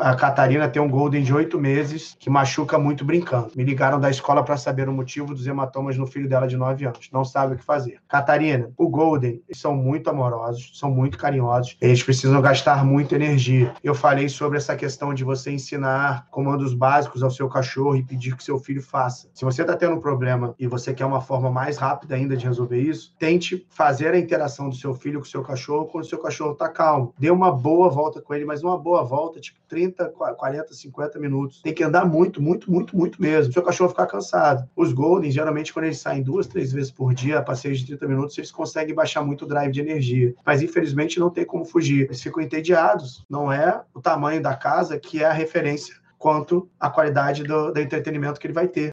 A Catarina tem um Golden de oito meses que machuca muito brincando. Me ligaram da escola para saber o motivo dos hematomas no filho dela de nove anos. Não sabe o que fazer. Catarina, o Golden, são muito amorosos, são muito carinhosos. Eles precisam gastar muita energia. Eu falei sobre essa questão de você ensinar comandos básicos ao seu cachorro e pedir que seu filho faça. Se você está tendo um problema e você quer uma forma mais rápida ainda de resolver isso, tente fazer a interação do seu filho com o seu cachorro quando o seu cachorro está calmo. Dê uma boa volta com ele, mas uma boa volta, tipo 30, 40, 50 minutos. Tem que andar muito, muito, muito, muito mesmo. Seu cachorro ficar cansado. Os Golden, geralmente, quando eles saem duas, três vezes por dia, passeio de 30 minutos, eles conseguem baixar muito o drive de energia. Mas, infelizmente, não tem como fugir. Eles ficam entediados. Não é o tamanho da casa que é a referência quanto à qualidade do, do entretenimento que ele vai ter.